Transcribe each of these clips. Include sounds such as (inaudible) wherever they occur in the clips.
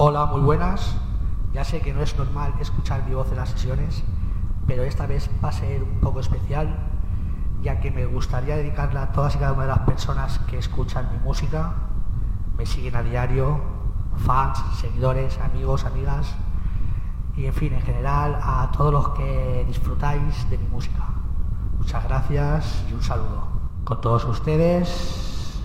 Hola, muy buenas. Ya sé que no es normal escuchar mi voz en las sesiones, pero esta vez va a ser un poco especial, ya que me gustaría dedicarla a todas y cada una de las personas que escuchan mi música, me siguen a diario, fans, seguidores, amigos, amigas, y en fin, en general a todos los que disfrutáis de mi música. Muchas gracias y un saludo. Con todos ustedes,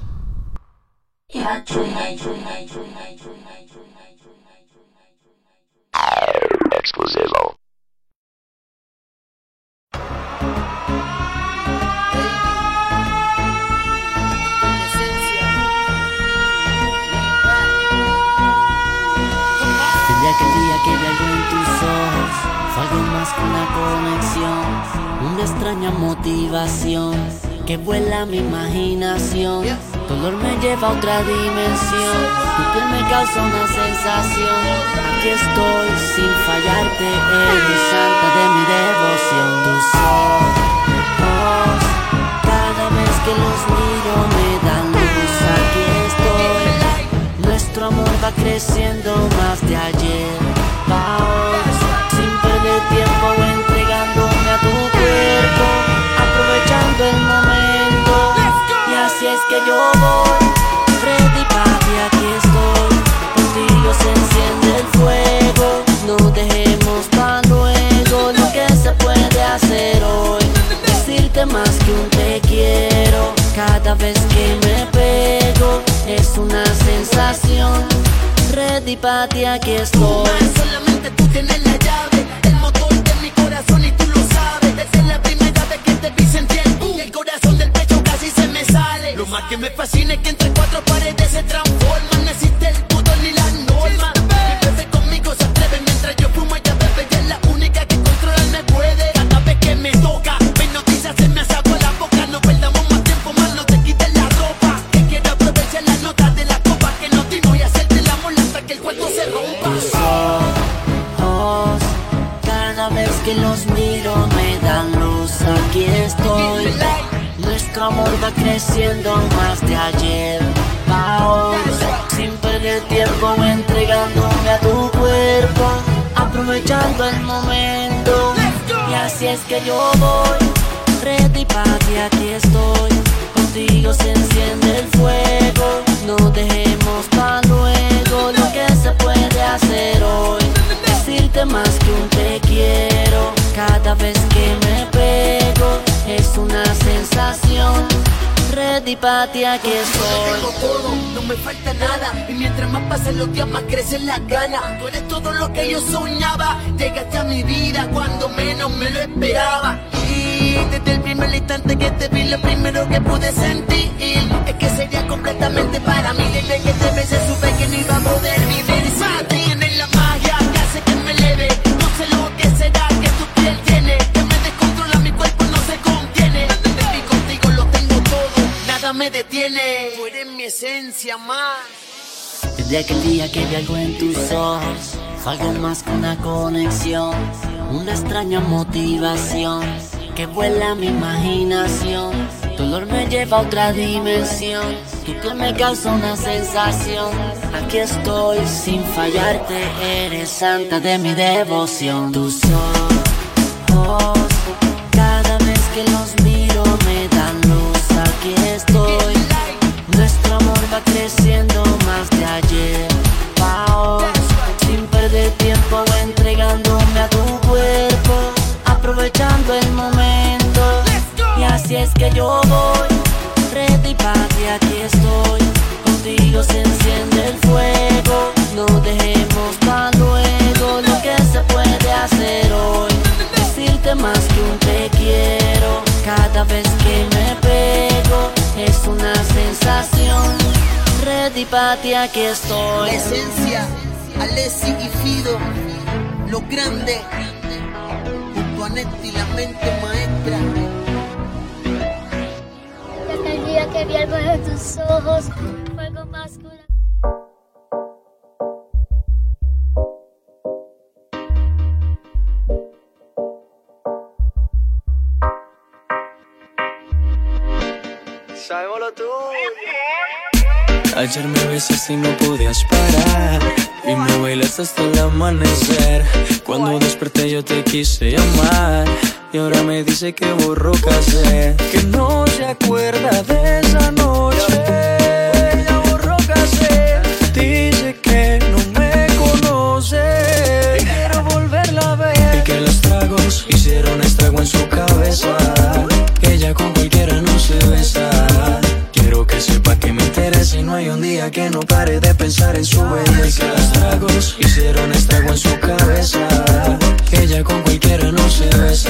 extraña motivación que vuela mi imaginación. Dolor me lleva a otra dimensión, tu piel me causa una sensación. Aquí estoy sin fallarte, eres santa de mi devoción. Tus ojos, cada vez que los miro me dan luz. Aquí estoy, nuestro amor va creciendo más de ayer. Sin perder tiempo entregándome que yo voy, ready papi, aquí estoy. Contigo se enciende el fuego, no dejemos para luego lo que se puede hacer hoy. Decirte más que un te quiero, cada vez que me pego, es una sensación. Ready papi, aquí estoy. Solamente tú tienes la vuela mi imaginación. Dolor me lleva a otra dimensión, tu piel me causa una sensación. Aquí estoy sin fallarte, eres santa de mi devoción. Ojos, cada Papi, aquí estoy. La esencia, Alessi y Fido, lo grande, junto a Neti, la mente maestra. Desde el día que vi algo en tus ojos, y no podías parar. Y me bailaste hasta el amanecer. Cuando desperté yo te quise llamar. Y ahora me dice que borró casé. Que no se acuerda de esa noche. Ya borró casé. Dice que no me conoce. Quiero volverla a ver. Y que los tragos hicieron estrago en su cabeza. Que no pare de pensar en su belleza. Los tragos hicieron estrago en su cabeza. Ella con cualquiera no se besa.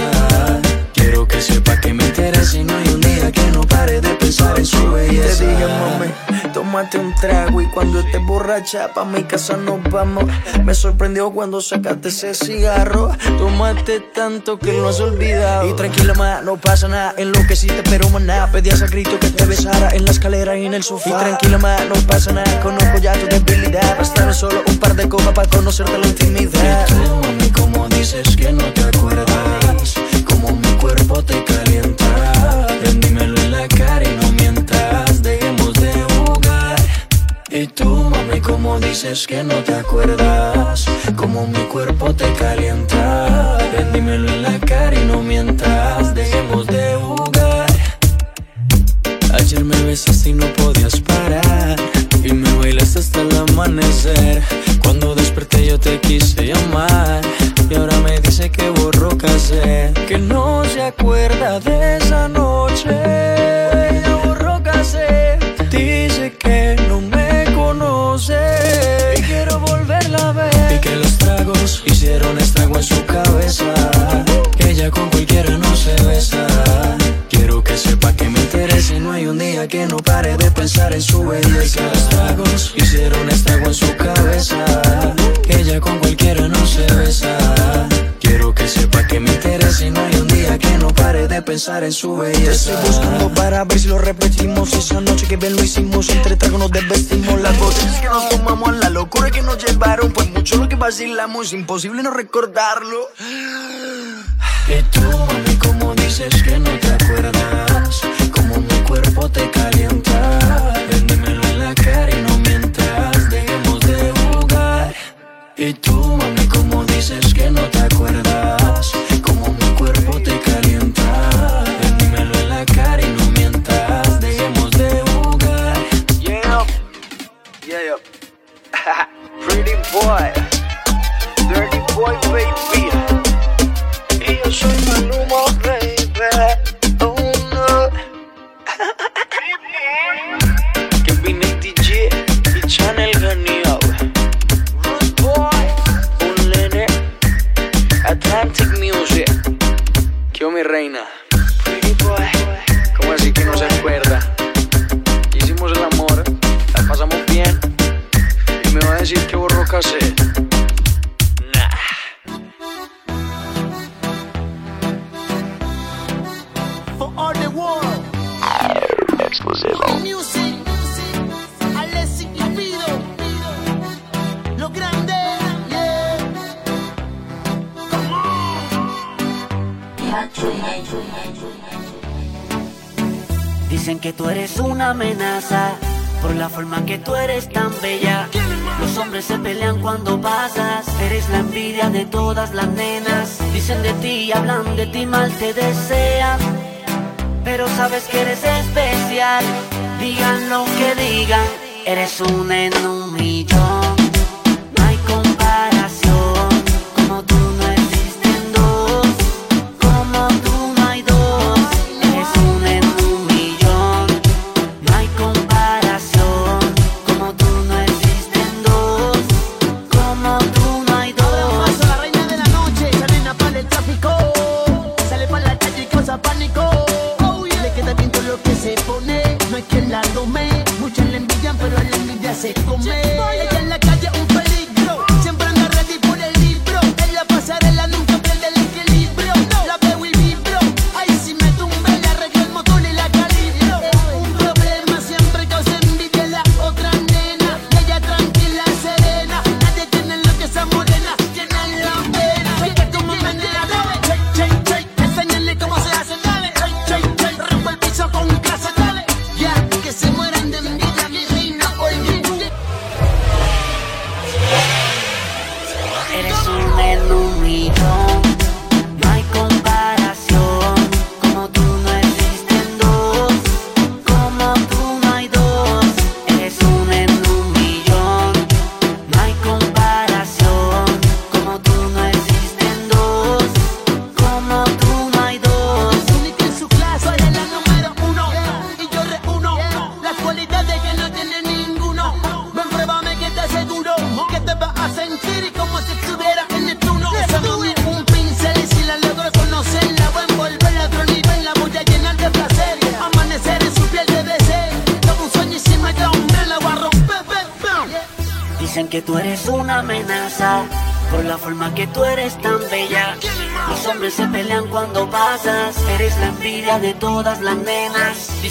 Tómate un trago y cuando estés borracha pa' mi casa nos vamos. Me sorprendió cuando sacaste ese cigarro. Tomaste tanto que lo has olvidado. Y tranquila, ma, no pasa nada. En lo que sí te pero maná. Pedías a grito que te besara en la escalera y en el sofá. Y tranquila, ma, no pasa nada. Conozco ya tu debilidad. Bastaron solo un par de copas para conocerte la intimidad. Y tú, mami, como dices que no te acuerdas. Como mi cuerpo te calienta. Y tú, mami, como dices que no te acuerdas. Como mi cuerpo te calienta. Ven, dímelo en la cara y no mientas. Dejemos de jugar. Ayer me besaste y no podías parar. Y me bailaste hasta el amanecer. Cuando desperté yo te quise llamar. Y ahora me dice que borró casé. Que no se acuerda de esa noche. Que no pare de pensar en su belleza. Que los tragos hicieron estrago en su cabeza. Ella con cualquiera no se besa. Quiero que sepa que me interesa y no hay un día que no pare de pensar en su Te belleza. estoy buscando para ver si lo repetimos. Esa noche que bien lo hicimos, entre tragos nos desvestimos. Las botellas que nos tomamos, la locura que nos llevaron. Pues mucho lo que vacilamos, es imposible no recordarlo. Y tú, mami, como dices que no te acuerdas cuerpo te calienta. Ven, dímelo en la cara y no mientas. Dejemos de jugar. Y tú, mami, como dices que no te acuerdas Como mi cuerpo te calienta. Ven, dímelo en la cara y no mientas. Dejemos de jugar. Yeah, yeah. (laughs) Pretty boy, sabes que eres especial, digan lo que digan, eres un en se come.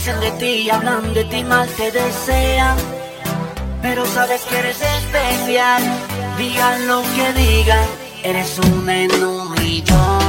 Dicen de ti hablan de ti mal, te desean. Pero sabes que eres especial. Digan lo que digan, eres un en un millón.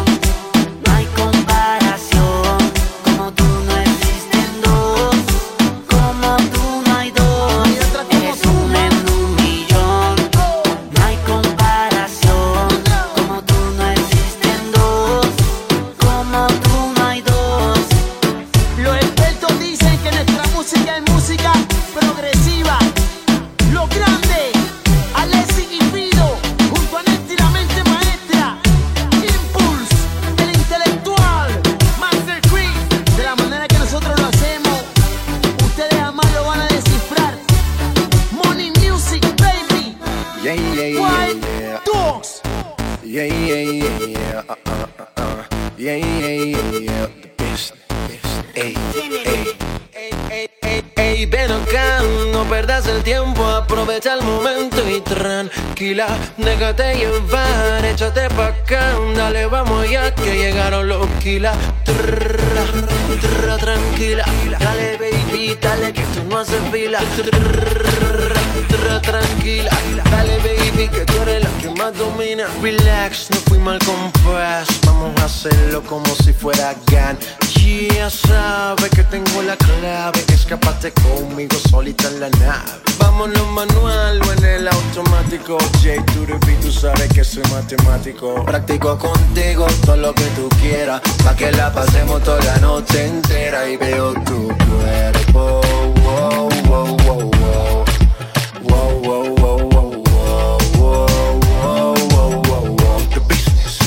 Trrra, tranquila, dale baby, dale que esto no hace fila. Tranquila, dale baby que tú eres la que más domina. Relax, no fui mal compás, vamos a hacerlo como si fuera GAN. Ya sabe que tengo la clave, escapate conmigo solita en la nave. Vámonos manual o en el automático. J sabes que soy matemático. Practico contigo todo lo que tú quieras. Pa' que la pasemos toda la noche entera. Y veo tu cuerpo. Wow, wow, wow, wow. Wow, wow, wow, wow, wow. Wow, wow, wow, wow. The business.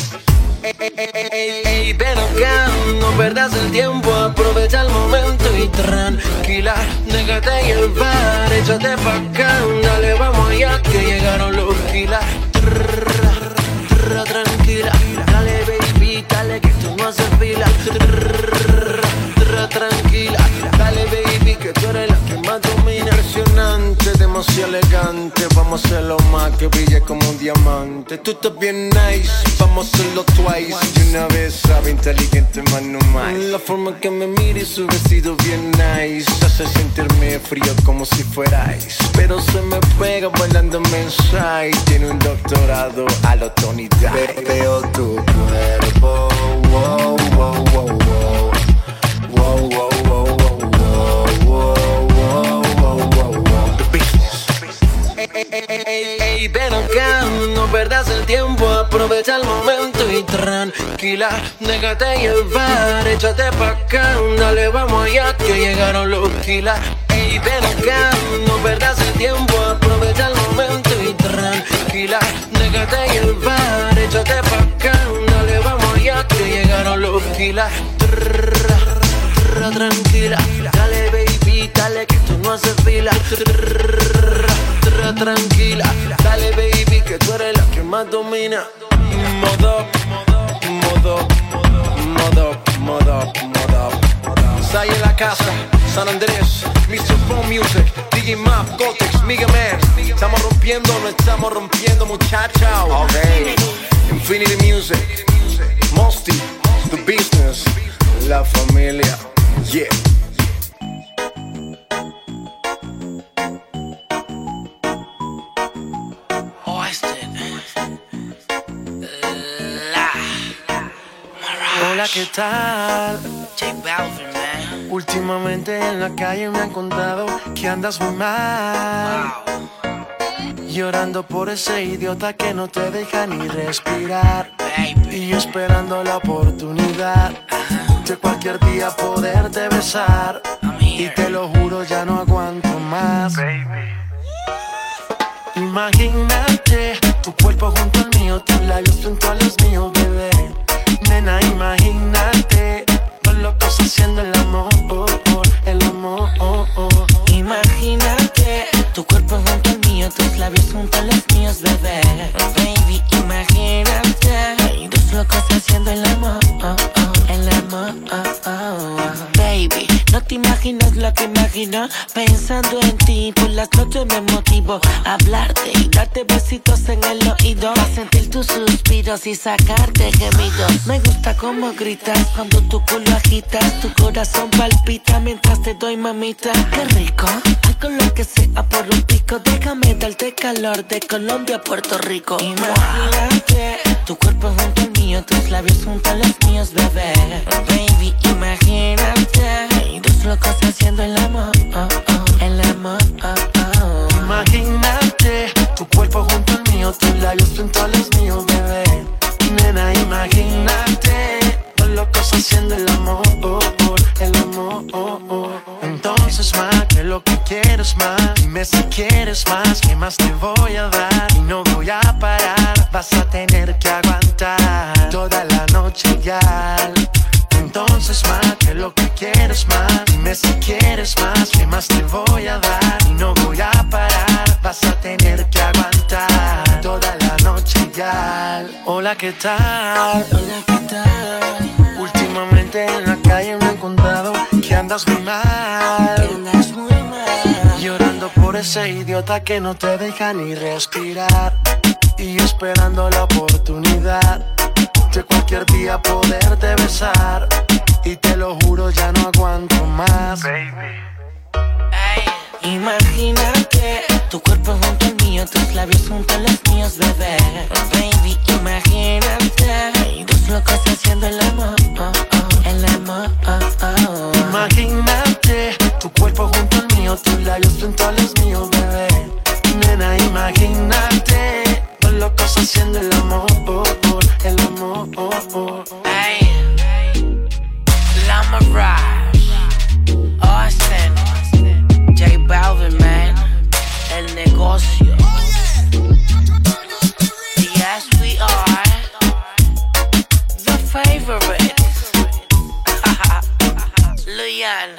Ey, ey, ven acá. No perdas el tiempo. Aprovecha el momento y tranquila. Déjate llevar. Échate pa' acá. Dale, vamos allá. Que llegaron los kilas. Dale baby, dale que esto no hace fila. Tranquila, dale baby, que tú eres la que más demasiado elegante, vamos a hacerlo más que brille como un diamante. Tú estás bien nice, vamos a hacerlo twice. Y una vez sabe inteligente, más no más. La forma que me mira y su vestido bien nice hace sentirme frío como si fuera ice. Pero se me pega bailando inside. Tiene un doctorado a lo Tony. Veo tu cuerpo, wow, wow. Wow, Ey, ven acá, no perdas el tiempo, aprovecha el momento y tranquila, déjate llevar, échate pa' acá, dale, vamos allá, que llegaron los kilas. Ey, ven acá, no perdas el tiempo, aprovecha el momento y tranquila, déjate llevar, échate pa' acá, dale, vamos allá, que llegaron los kilas. Tranquila, dale baby, dale que esto no hace fila. Tranquila, dale baby que tú eres la que más domina. Modo, modo, modo, modo, modo. Sai en la casa, San Andrés, Mr. Phone Music, DJ Map, Gotex, Mega Man. Estamos rompiendo, no estamos rompiendo, muchachos. Okay. Infinity Music, Mosty, The Business, La Familia. Yeah. Hola, ¿qué tal? J Balvin, man. Últimamente en la calle me han contado que andas muy mal. Wow. Llorando por ese idiota que no te deja ni respirar. Baby. Y yo esperando la oportunidad de cualquier día poderte besar. Y te lo juro, ya no aguanto más. Imagínate tu cuerpo junto al mío, tus labios junto a los míos, bebé. Nena, imagínate dos locos haciendo el amor, el amor. Imagínate tu cuerpo junto al mío, tus labios junto a los míos, bebé. Baby, imagínate dos locos haciendo el amor, el amor. Baby. No te imaginas lo que imagino pensando en ti. Por las noches me motivo a hablarte y darte besitos en el oído. A sentir tus suspiros y sacarte gemidos. Me gusta cómo gritas cuando tu culo agitas. Tu corazón palpita mientras te doy mamita. Qué rico, algo lo que sea por un pico. Déjame darte calor de Colombia a Puerto Rico. Imagínate tu cuerpo junto al mío, tus labios junto a los míos, bebé. Baby, imagínate dos locos haciendo el amor, oh, oh, el amor. Oh, oh. Imagínate tu cuerpo junto al mío, tus labios junto a los míos, bebé. Nena, imagínate dos locos haciendo el amor, el amor. Entonces más que lo que quieres más, dime si quieres más, ¿qué más te voy a dar? Y no voy a parar, vas a tener que aguantar toda la noche ya. Entonces más que lo que quieres más, dime si quieres más, ¿qué más te voy a dar? Y no voy a parar, vas a tener que aguantar toda la noche ya. Hola, ¿qué tal? Hola, ¿qué tal? Últimamente en la calle me he encontrado que andas muy mal. Andas muy mal. Llorando por ese idiota que no te deja ni respirar. Y esperando la oportunidad cualquier día poderte besar. Y te lo juro, ya no aguanto más. Ay, imagínate tu cuerpo junto al mío, tus labios junto a los míos, bebé. Baby, imagínate dos locos haciendo el amor, oh, oh, el amor. Oh, oh. Imagínate tu cuerpo junto al mío, tus labios junto a los míos, bebé. Nena, imagínate locos haciendo el amor, oh, oh, el amor. Oh, oh. Ay, Lama Rush, Austin, J Balvin, man, el negocio. Yes, we are the favorites. (laughs) Luyan,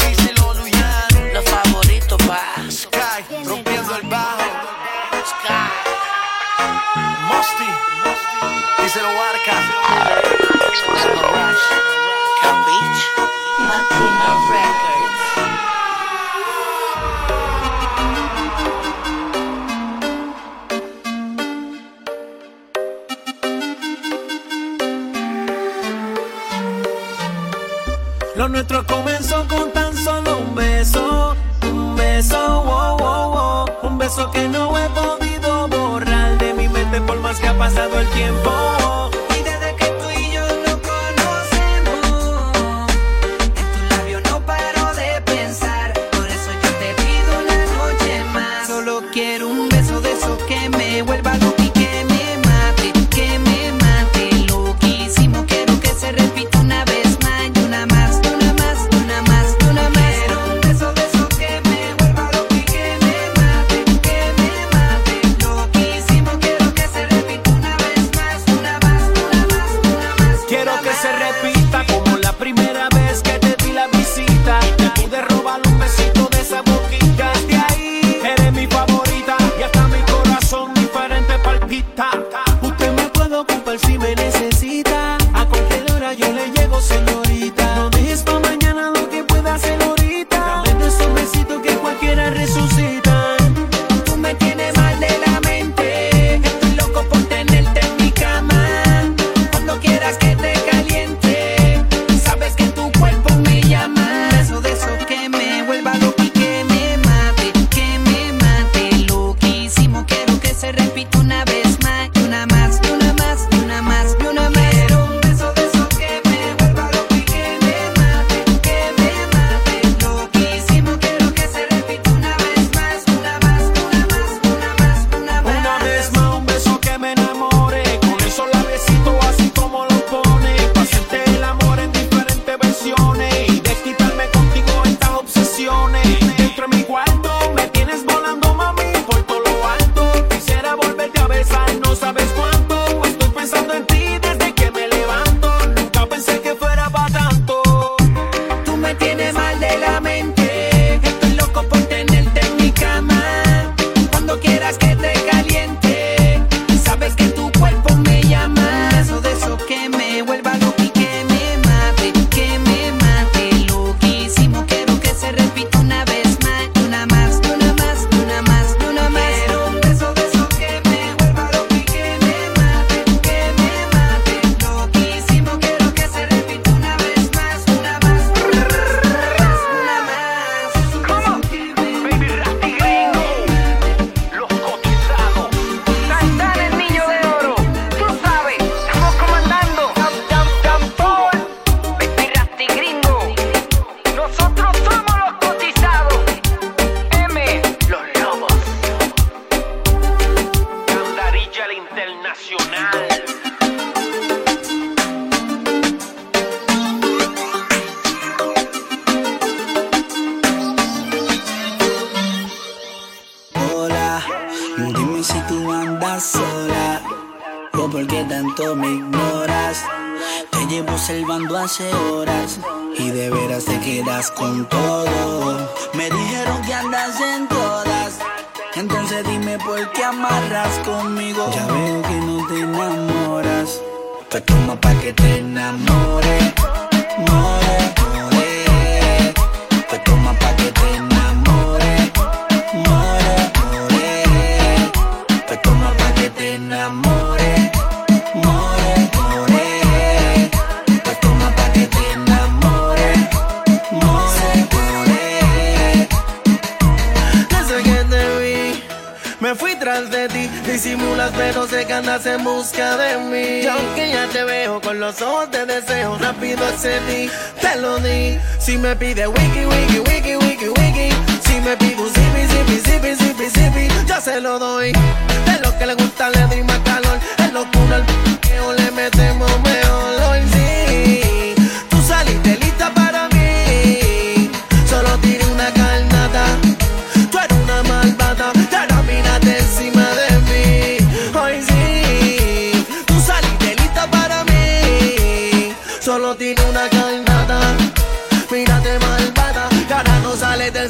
Díselo, Luyan. los favoritos, pa. Sky, rompiendo el bajo. Mosty, díselo, Warca. Palm Beach, Records. Lo nuestro comenzó con tan solo un beso, un beso, wow, wow, wow, un beso que no he por más que ha pasado el tiempo.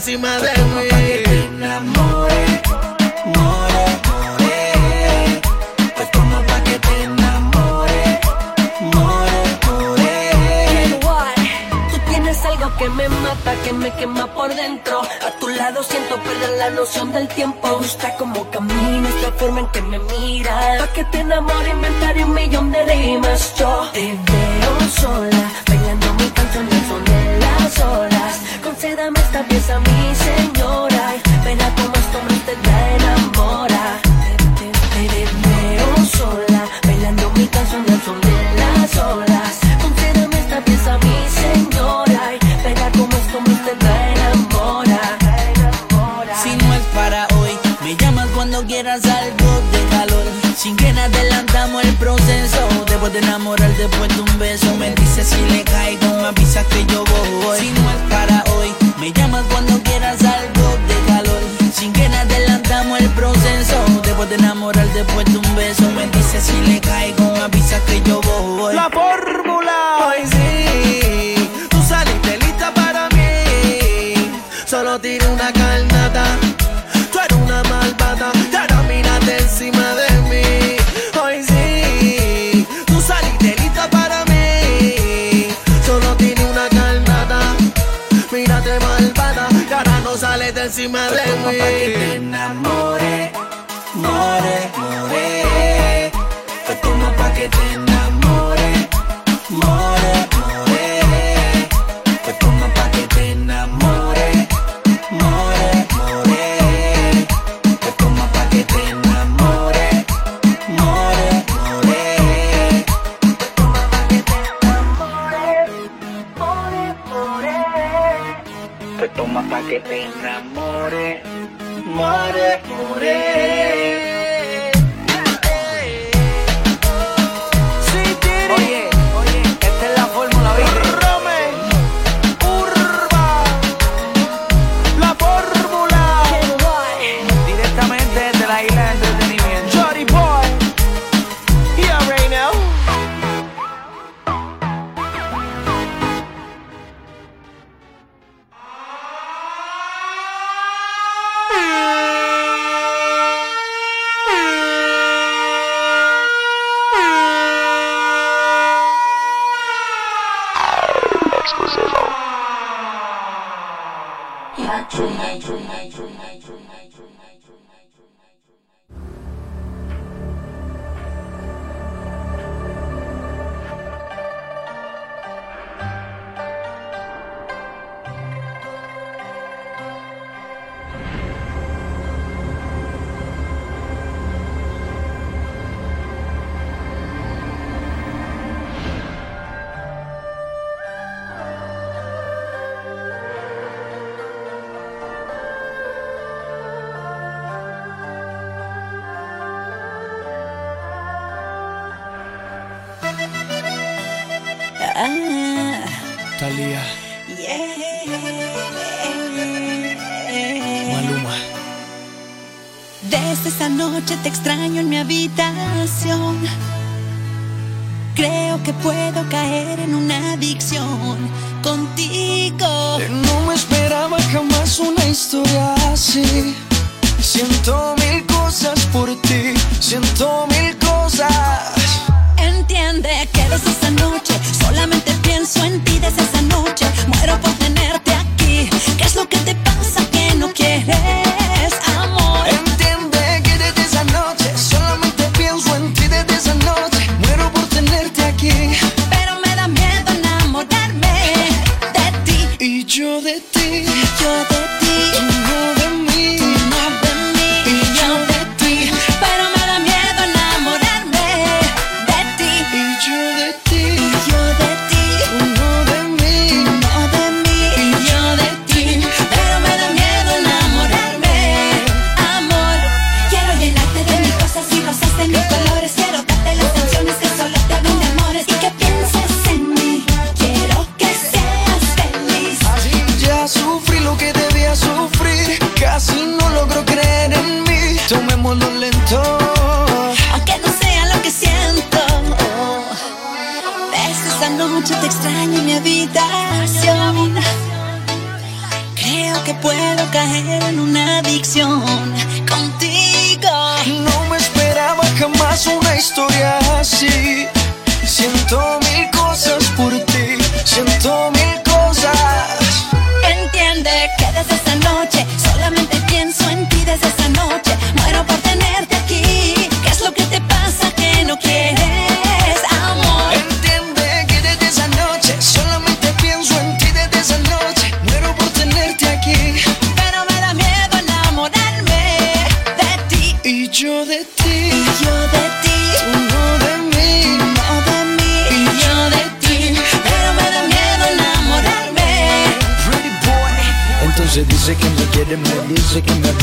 encima de mí. Pa que te enamore, more, more. Te como pa' que te enamore, more, more. Tú tienes algo que me mata, que me quema por dentro. A tu lado siento perder la noción del tiempo. Me gusta como caminas, la forma en que me miras. Pa' que te enamore Desde esa noche te extraño en mi habitación. Creo que puedo caer en una adicción contigo. No me esperaba jamás una historia así. Siento mil cosas por ti, siento mil cosas. Entiende que desde esa noche solamente pienso en ti desde esa noche. Muero por tenerte aquí. ¿Qué es lo que te pasa que no quieres?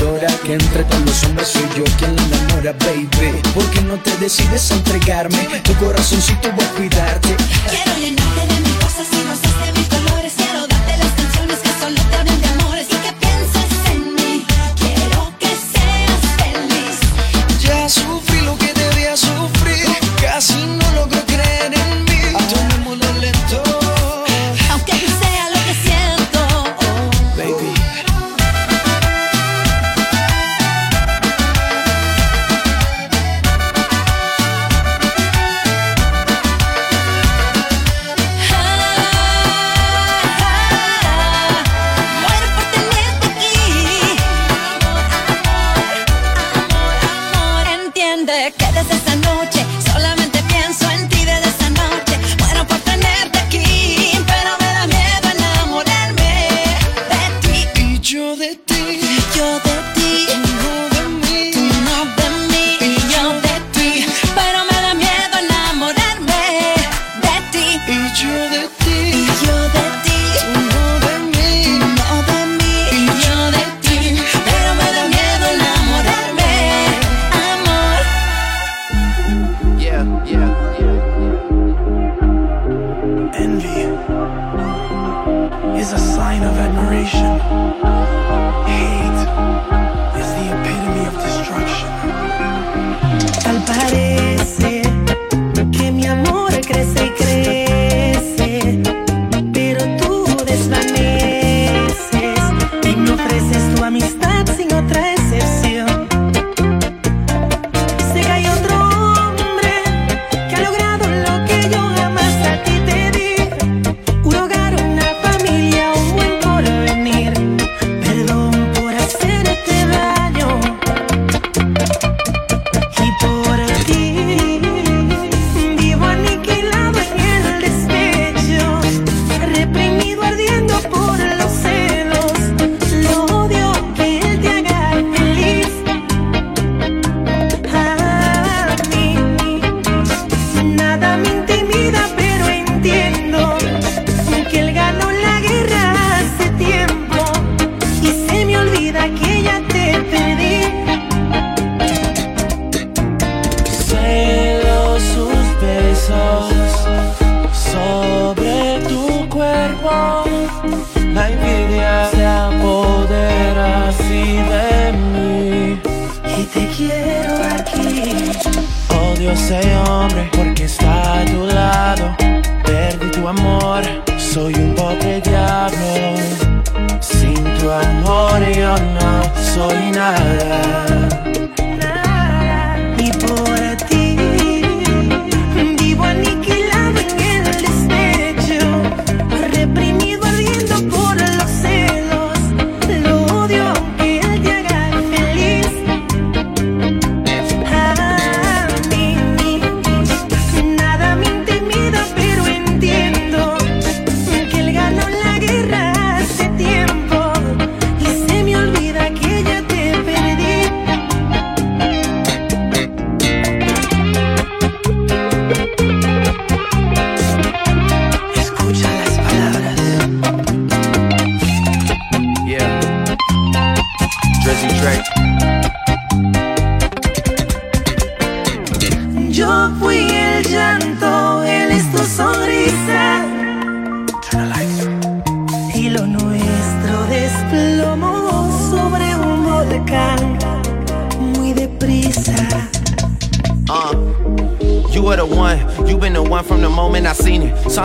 Que entre todos los hombres soy yo quien la enamora, baby. ¿Por qué no te decides a entregarme? Tu corazoncito va a cuidarte. Quiero llenarte de mis cosas y no sé de mi color.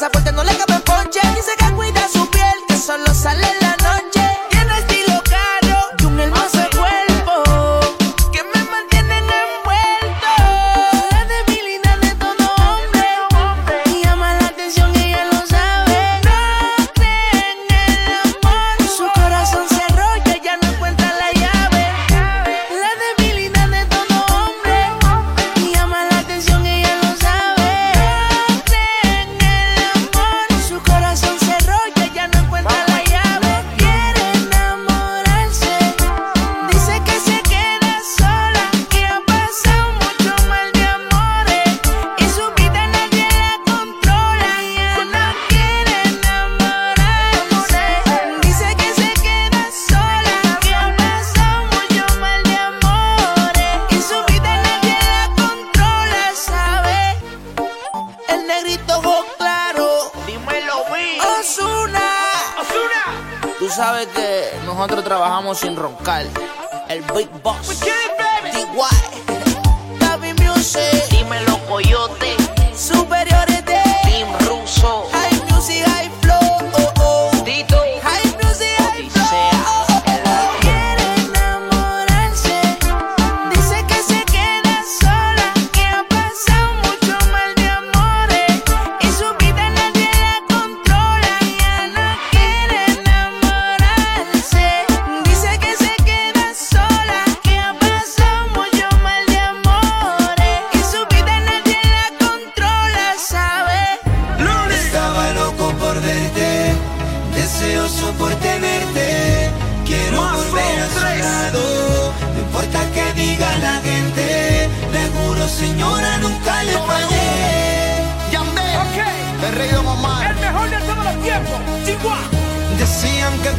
pasaporte no le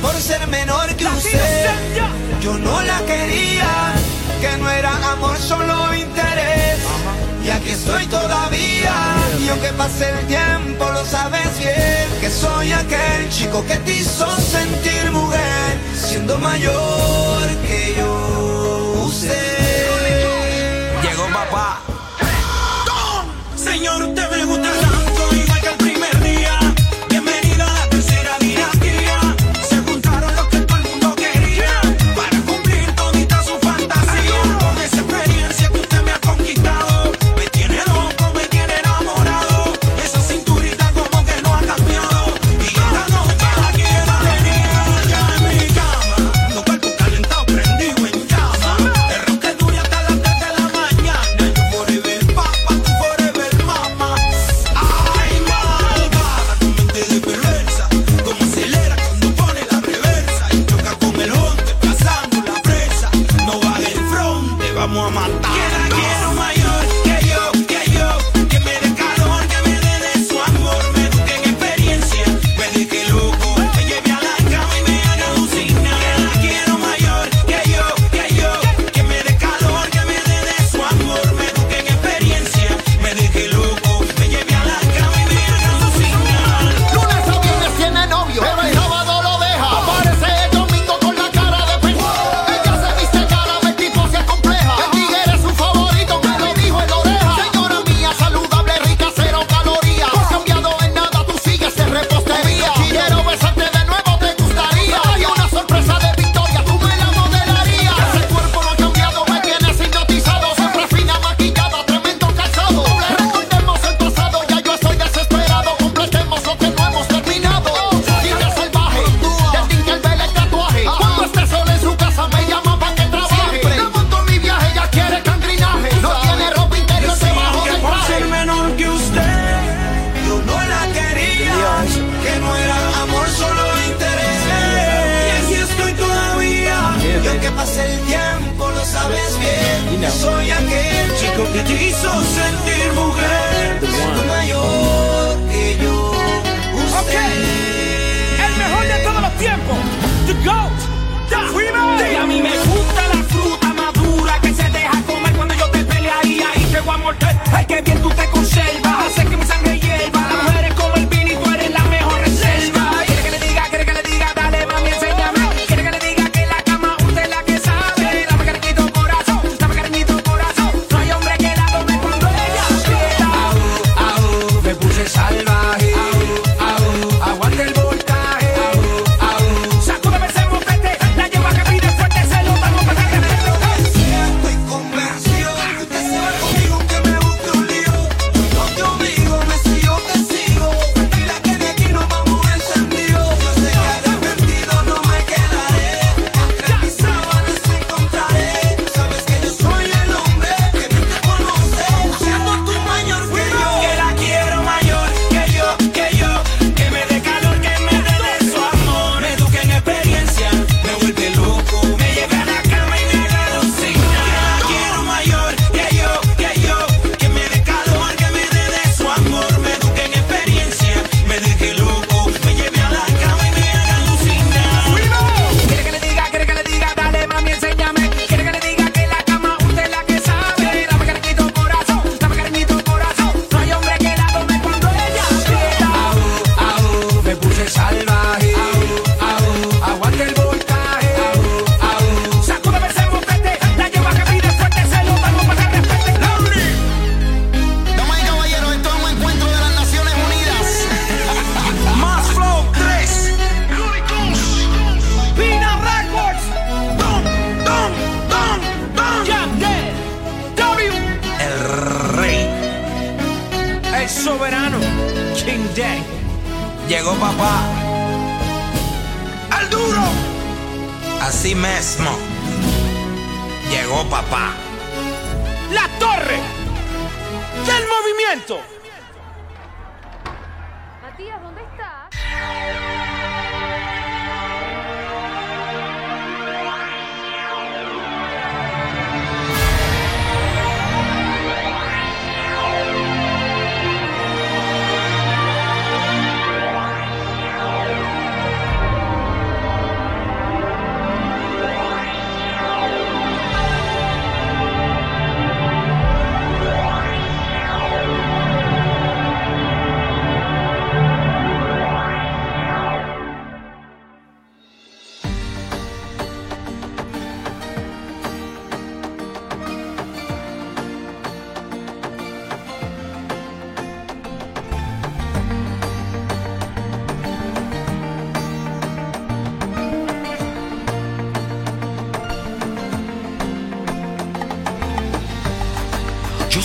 por ser menor que usted. Yo no la quería, que no era amor, solo interés. Y aquí estoy todavía, y aunque pase el tiempo, lo sabes bien. Que soy aquel chico que te hizo sentir mujer, siendo mayor que yo. Usted. Llegó papá.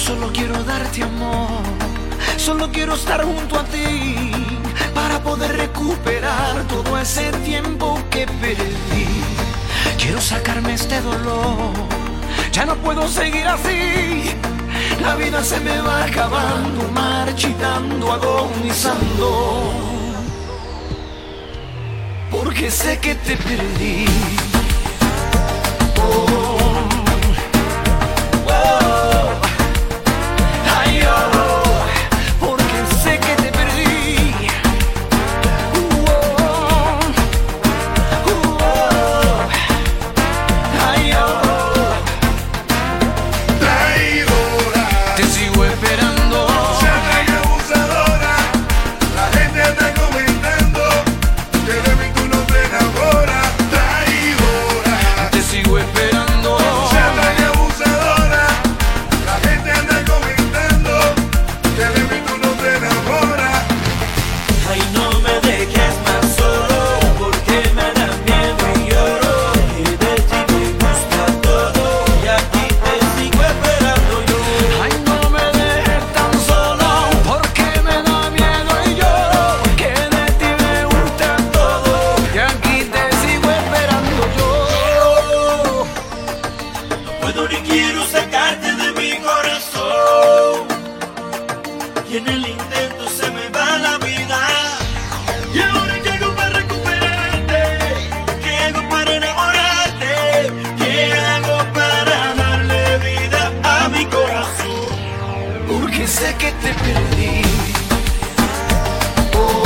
Solo quiero darte amor, solo quiero estar junto a ti para poder recuperar todo ese tiempo que perdí. Quiero sacarme este dolor, ya no puedo seguir así. La vida se me va acabando, marchitando, agonizando. Porque sé que te perdí. Oh. porque sé que te perdí. Oh,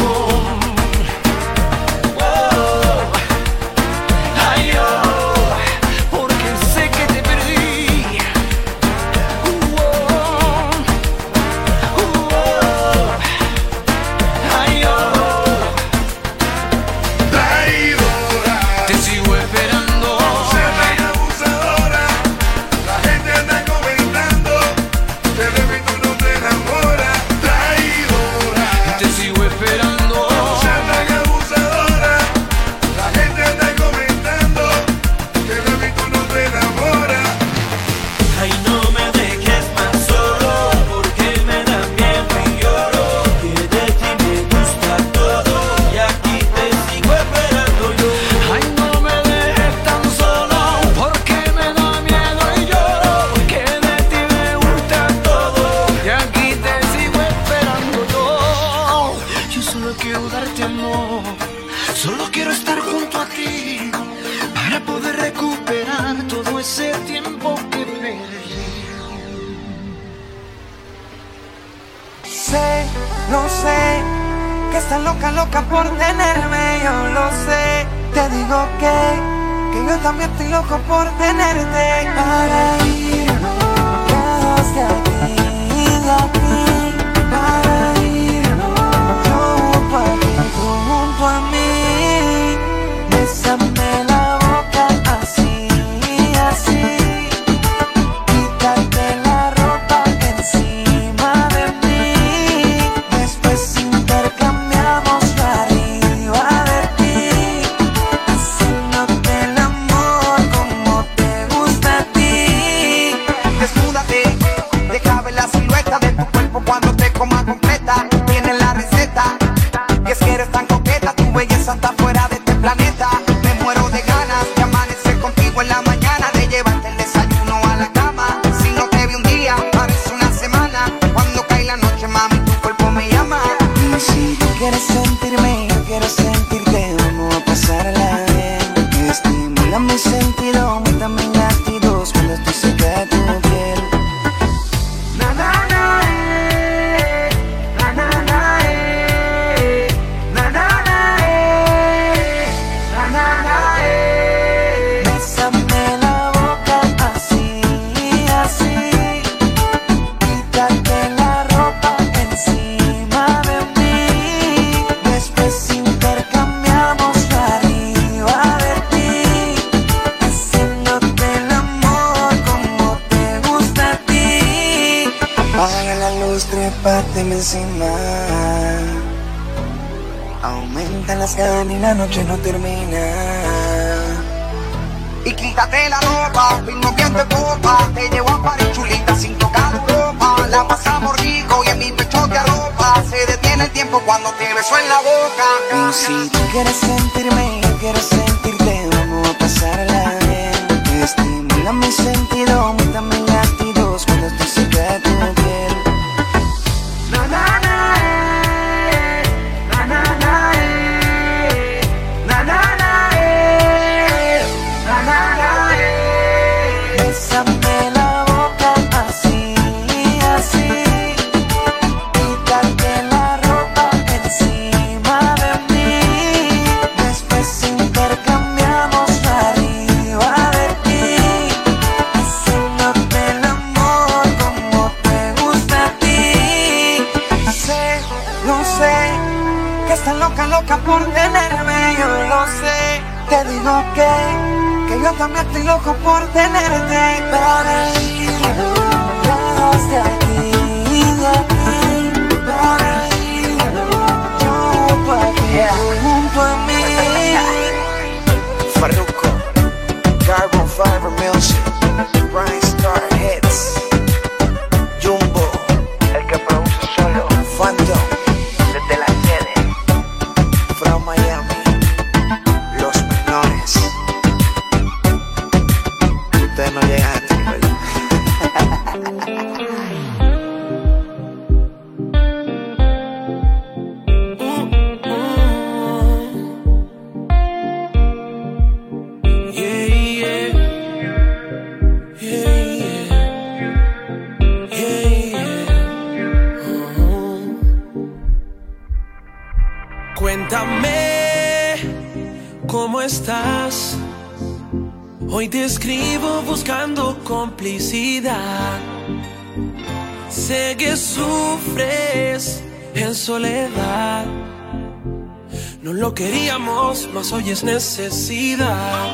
hoy es necesidad.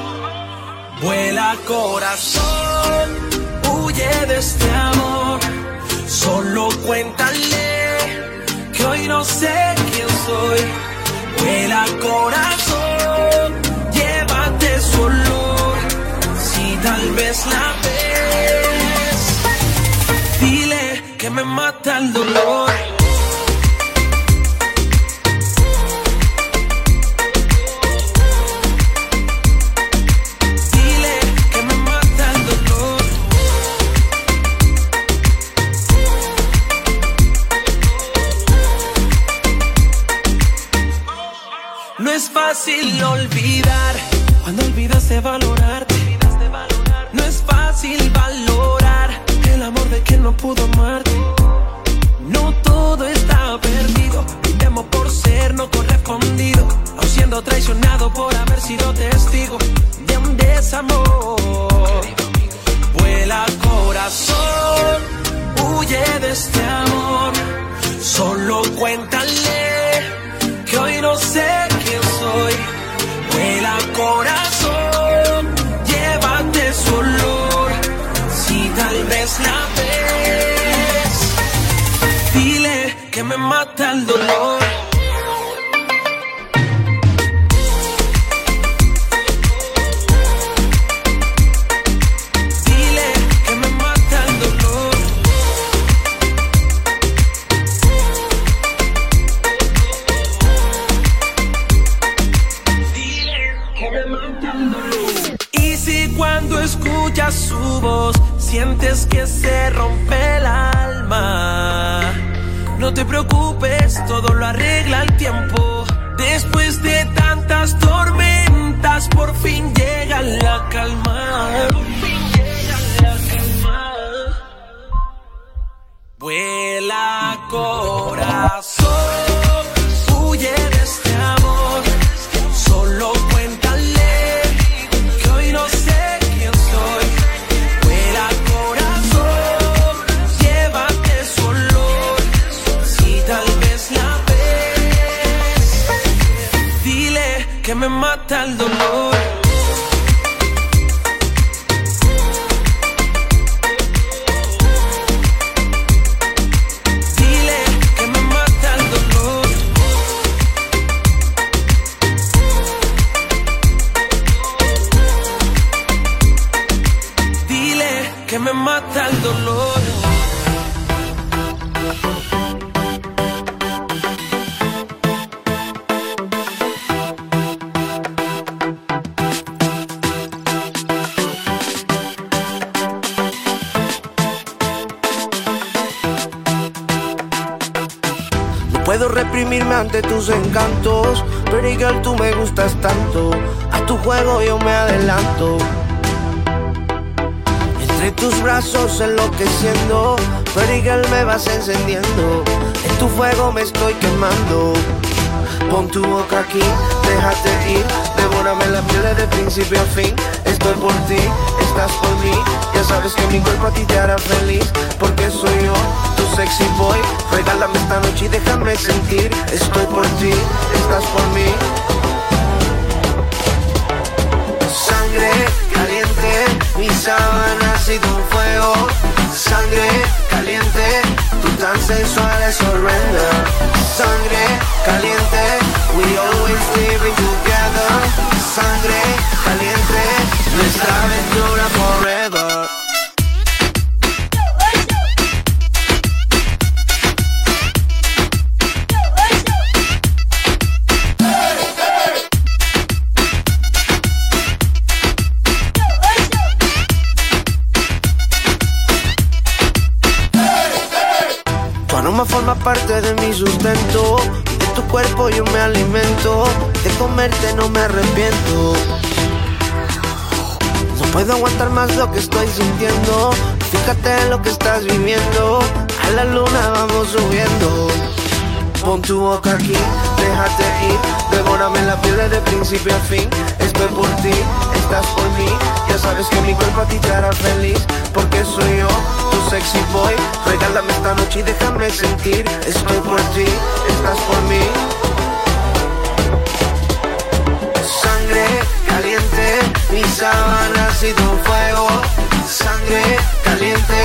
Vuela corazón, huye de este amor. Solo cuéntale que hoy no sé quién soy. Vuela corazón, llévate su olor. Si tal vez la ves, dile que me mata el dolor fácil olvidar. Cuando olvidaste valorarte, no es fácil valorar el amor de quien no pudo amarte. No todo está perdido. Brindemos por ser no correspondido. No siendo traicionado por haber sido testigo de un desamor. Vuela corazón, huye de este amor. Solo cuéntale que hoy no sé quién soy. Vuela corazón, llévate su olor, si tal vez la ves. Dile que me mata el dolor sientes que se rompe el alma. No te preocupes, todo lo arregla el tiempo. Después de tantas tormentas, por fin llega la calma. Vuela corazón, Pretty me vas encendiendo. En tu fuego me estoy quemando. Pon tu boca aquí, déjate ir. Devórame la piel de principio a fin. Estoy por ti, estás por mí. Ya sabes que mi cuerpo a ti te hará feliz. Porque soy yo, tu sexy boy. Regálame esta noche y déjame sentir. Estoy por ti, estás por mí. Sangre caliente, mi sábana ha sido un fuego. Sangre caliente, tú tan sensual es horrenda. Sangre caliente, we always living together. Sangre caliente, nuestra aventura forever. Lo que estoy sintiendo. Fíjate en lo que estás viviendo. A la luna vamos subiendo. Pon tu boca aquí, déjate ir. Devórame la piel de principio a fin. Estoy por ti, estás por mí. Ya sabes que mi cuerpo a ti te hará feliz. Porque soy yo, tu sexy boy. Regálame esta noche y déjame sentir. Estoy por ti, estás por mí. Sangre caliente, mi sábana ha sido fuego. Sangre caliente,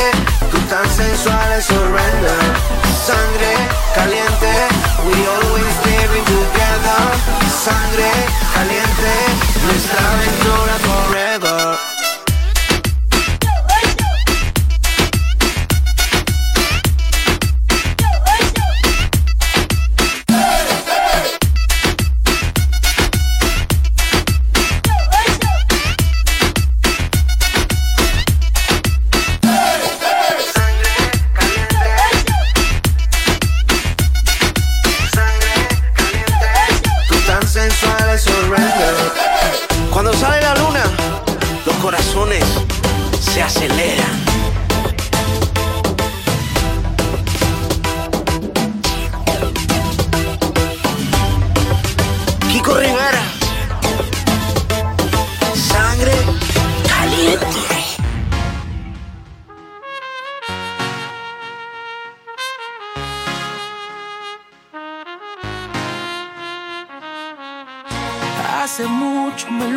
tú tan sensual es horrenda. Sangre caliente, we always living together. Sangre caliente, nuestra aventura forever.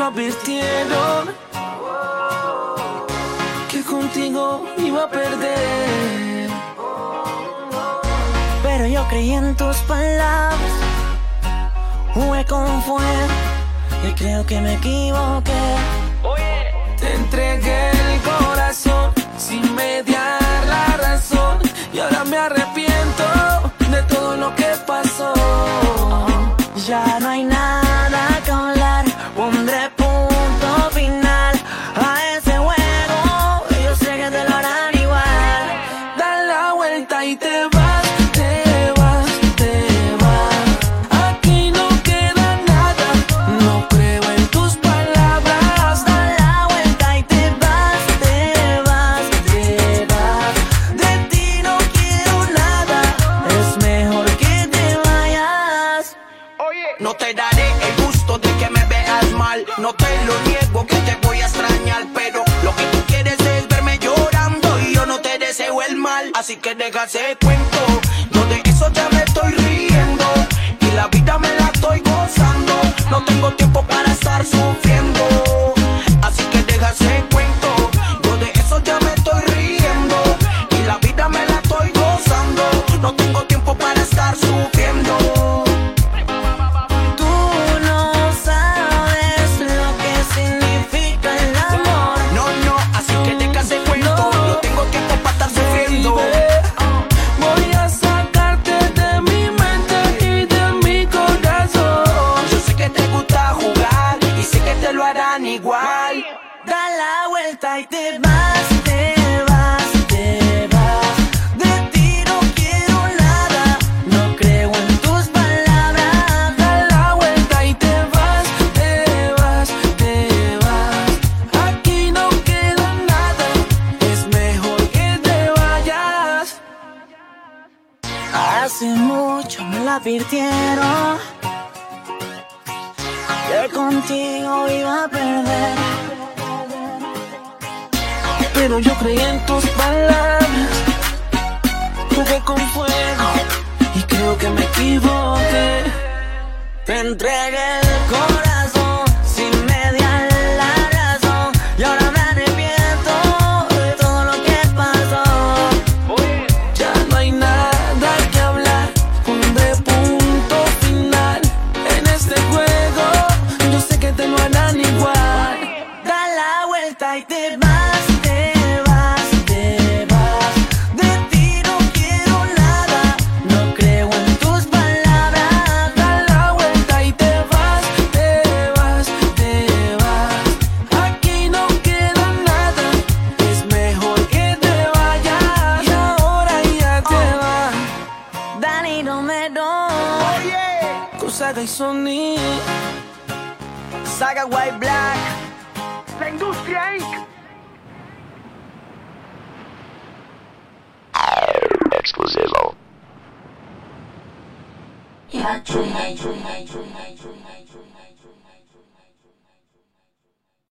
Lo advirtieron que contigo iba a perder. Pero yo creí en tus palabras, jugué con fuego y creo que me equivoqué. Te entregué el corazón sin mediar la razón y ahora me arrepiento de todo lo que pasó. Ya no hay nada te dejaste cuento. No de eso ya me estoy riendo. Y la vida me la estoy gozando. No tengo tiempo para estar sufriendo.